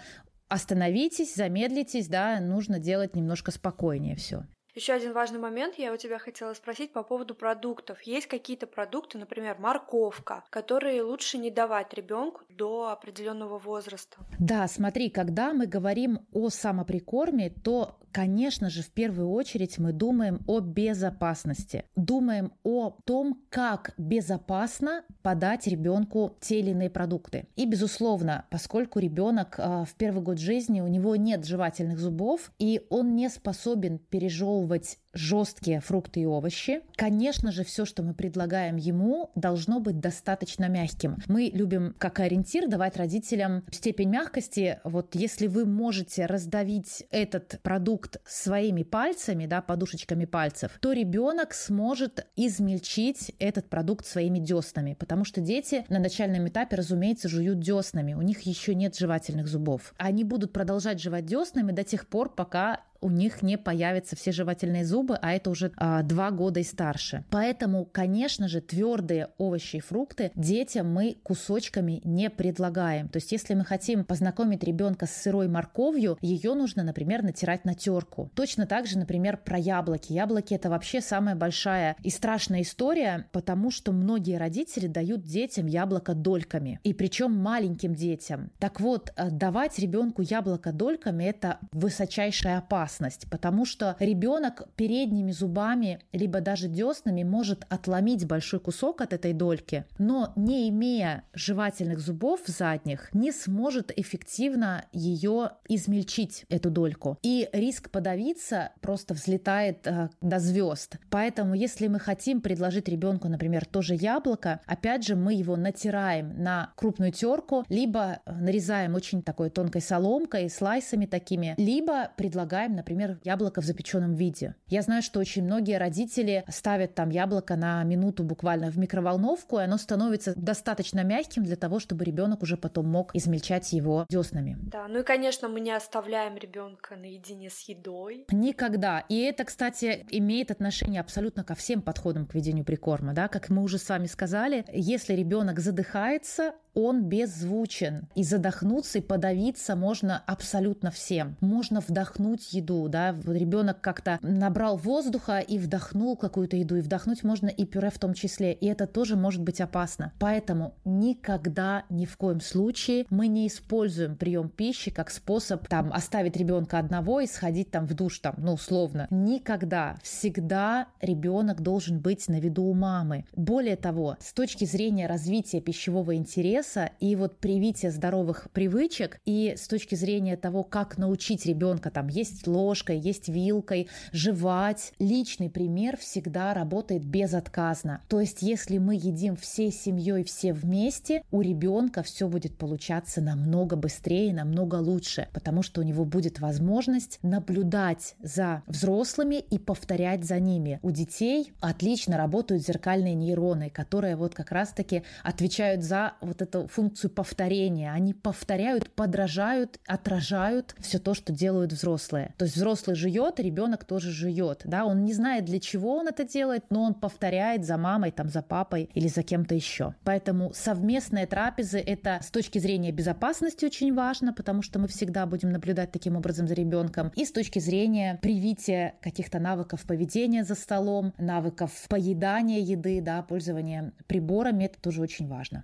остановитесь, замедлитесь, да, нужно делать немножко спокойнее все. Еще один важный момент я у тебя хотела спросить по поводу продуктов. Есть какие-то продукты, например, морковка, которые лучше не давать ребенку до определенного возраста? Да, смотри, когда мы говорим о самоприкорме, то Конечно же, в первую очередь мы думаем о безопасности. Думаем о том, как безопасно подать ребенку те или иные продукты. И, безусловно, поскольку ребенок э, в первый год жизни, у него нет жевательных зубов, и он не способен пережевывать жесткие фрукты и овощи. Конечно же, все, что мы предлагаем ему, должно быть достаточно мягким. Мы любим как ориентир давать родителям степень мягкости. Вот если вы можете раздавить этот продукт своими пальцами, да, подушечками пальцев, то ребенок сможет измельчить этот продукт своими деснами, потому что дети на начальном этапе, разумеется, жуют деснами, у них еще нет жевательных зубов. Они будут продолжать жевать деснами до тех пор, пока у них не появятся все жевательные зубы, а это уже а, два года и старше. Поэтому, конечно же, твердые овощи и фрукты детям мы кусочками не предлагаем. То есть, если мы хотим познакомить ребенка с сырой морковью, ее нужно, например, натирать на терку. Точно так же, например, про яблоки. Яблоки это вообще самая большая и страшная история, потому что многие родители дают детям яблоко дольками. И причем маленьким детям. Так вот, э, давать ребенку яблоко дольками это высочайшая опасность опасность, потому что ребенок передними зубами, либо даже деснами может отломить большой кусок от этой дольки, но не имея жевательных зубов задних, не сможет эффективно ее измельчить, эту дольку. И риск подавиться просто взлетает э, до звезд. Поэтому, если мы хотим предложить ребенку, например, тоже яблоко, опять же, мы его натираем на крупную терку, либо нарезаем очень такой тонкой соломкой, слайсами такими, либо предлагаем например, яблоко в запеченном виде. Я знаю, что очень многие родители ставят там яблоко на минуту буквально в микроволновку, и оно становится достаточно мягким для того, чтобы ребенок уже потом мог измельчать его деснами. Да, ну и, конечно, мы не оставляем ребенка наедине с едой. Никогда. И это, кстати, имеет отношение абсолютно ко всем подходам к ведению прикорма. Да? Как мы уже с вами сказали, если ребенок задыхается, он беззвучен. И задохнуться, и подавиться можно абсолютно всем. Можно вдохнуть еду, да, ребенок как-то набрал воздуха и вдохнул какую-то еду, и вдохнуть можно и пюре в том числе, и это тоже может быть опасно. Поэтому никогда, ни в коем случае мы не используем прием пищи как способ там оставить ребенка одного и сходить там в душ там, ну условно. Никогда, всегда ребенок должен быть на виду у мамы. Более того, с точки зрения развития пищевого интереса интереса и вот привития здоровых привычек и с точки зрения того, как научить ребенка там есть ложкой, есть вилкой, жевать, личный пример всегда работает безотказно. То есть, если мы едим всей семьей все вместе, у ребенка все будет получаться намного быстрее, намного лучше, потому что у него будет возможность наблюдать за взрослыми и повторять за ними. У детей отлично работают зеркальные нейроны, которые вот как раз-таки отвечают за вот эту функцию повторения. Они повторяют, подражают, отражают все то, что делают взрослые. То есть взрослый жует, ребенок тоже жует. Да? Он не знает, для чего он это делает, но он повторяет за мамой, там, за папой или за кем-то еще. Поэтому совместные трапезы – это с точки зрения безопасности очень важно, потому что мы всегда будем наблюдать таким образом за ребенком. И с точки зрения привития каких-то навыков поведения за столом, навыков поедания еды, да, пользования приборами, это тоже очень важно.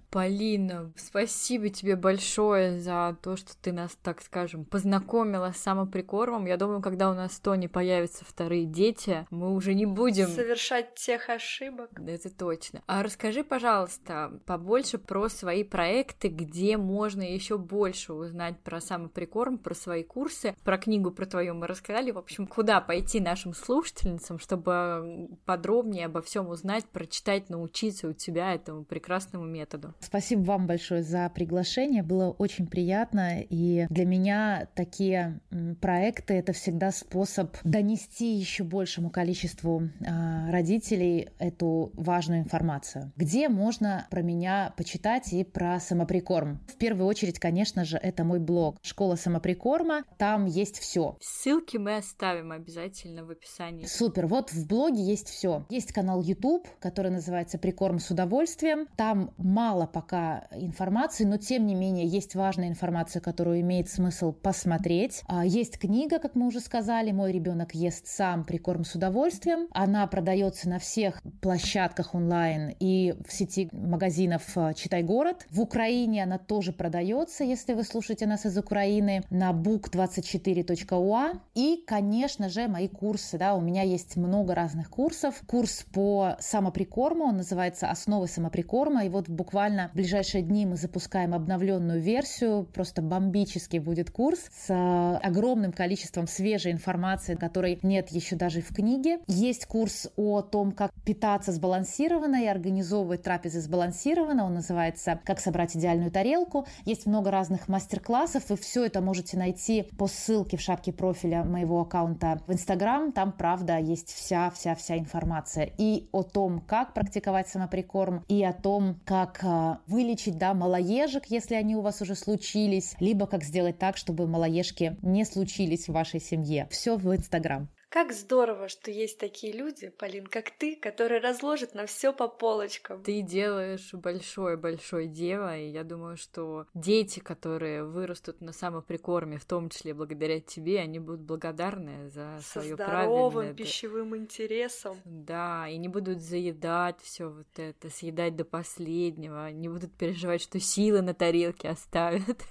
Полина, спасибо тебе большое за то, что ты нас, так скажем, познакомила с самоприкормом. Я думаю, когда у нас в Тони появятся вторые дети, мы уже не будем... Совершать тех ошибок. Это точно. А расскажи, пожалуйста, побольше про свои проекты, где можно еще больше узнать про самоприкорм, про свои курсы, про книгу про твою мы рассказали. В общем, куда пойти нашим слушательницам, чтобы подробнее обо всем узнать, прочитать, научиться у тебя этому прекрасному методу. Спасибо вам большое за приглашение. Было очень приятно. И для меня такие проекты — это всегда способ донести еще большему количеству а, родителей эту важную информацию. Где можно про меня почитать и про самоприкорм? В первую очередь, конечно же, это мой блог «Школа самоприкорма». Там есть все. Ссылки мы оставим обязательно в описании. Супер. Вот в блоге есть все. Есть канал YouTube, который называется «Прикорм с удовольствием». Там мало пока информации, но тем не менее есть важная информация, которую имеет смысл посмотреть. А, есть книга, как мы уже сказали, «Мой ребенок ест сам. Прикорм с удовольствием». Она продается на всех площадках онлайн и в сети магазинов а, «Читай город». В Украине она тоже продается, если вы слушаете нас из Украины, на book24.ua. И, конечно же, мои курсы. Да, у меня есть много разных курсов. Курс по самоприкорму, он называется «Основы самоприкорма». И вот буквально в ближайшие дни мы запускаем обновленную версию, просто бомбический будет курс с э, огромным количеством свежей информации, которой нет еще даже в книге. Есть курс о том, как питаться сбалансированно и организовывать трапезы сбалансированно. Он называется «Как собрать идеальную тарелку». Есть много разных мастер-классов, и все это можете найти по ссылке в шапке профиля моего аккаунта в Инстаграм. Там, правда, есть вся-вся-вся информация и о том, как практиковать самоприкорм, и о том, как э, вылечить вылечить, да, малоежек, если они у вас уже случились, либо как сделать так, чтобы малоежки не случились в вашей семье. Все в Инстаграм. Как здорово, что есть такие люди, Полин, как ты, которые разложат на все по полочкам. Ты делаешь большое-большое дело, и я думаю, что дети, которые вырастут на самоприкорме, в том числе благодаря тебе, они будут благодарны за свое правильное... здоровым пищевым интересом. Да, и не будут заедать все вот это, съедать до последнего, не будут переживать, что силы на тарелке оставят.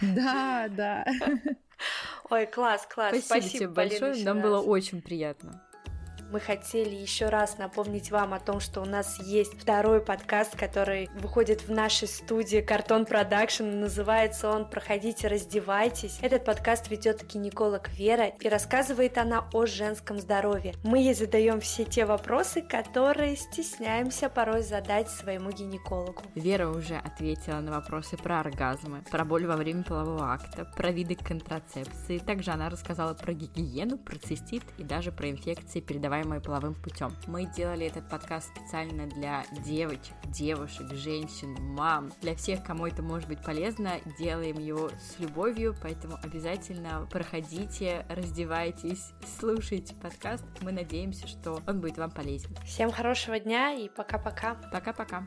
Да, да. Ой, класс, класс. Спасибо, Спасибо тебе большое. Нам было очень приятно. Мы хотели еще раз напомнить вам о том, что у нас есть второй подкаст, который выходит в нашей студии Картон Production. Называется он «Проходите, раздевайтесь». Этот подкаст ведет гинеколог Вера и рассказывает она о женском здоровье. Мы ей задаем все те вопросы, которые стесняемся порой задать своему гинекологу. Вера уже ответила на вопросы про оргазмы, про боль во время полового акта, про виды контрацепции. Также она рассказала про гигиену, про цистит и даже про инфекции, передаваемые половым путем. Мы делали этот подкаст специально для девочек, девушек, женщин, мам, для всех, кому это может быть полезно. Делаем его с любовью, поэтому обязательно проходите, раздевайтесь, слушайте подкаст. Мы надеемся, что он будет вам полезен. Всем хорошего дня и пока-пока. Пока-пока.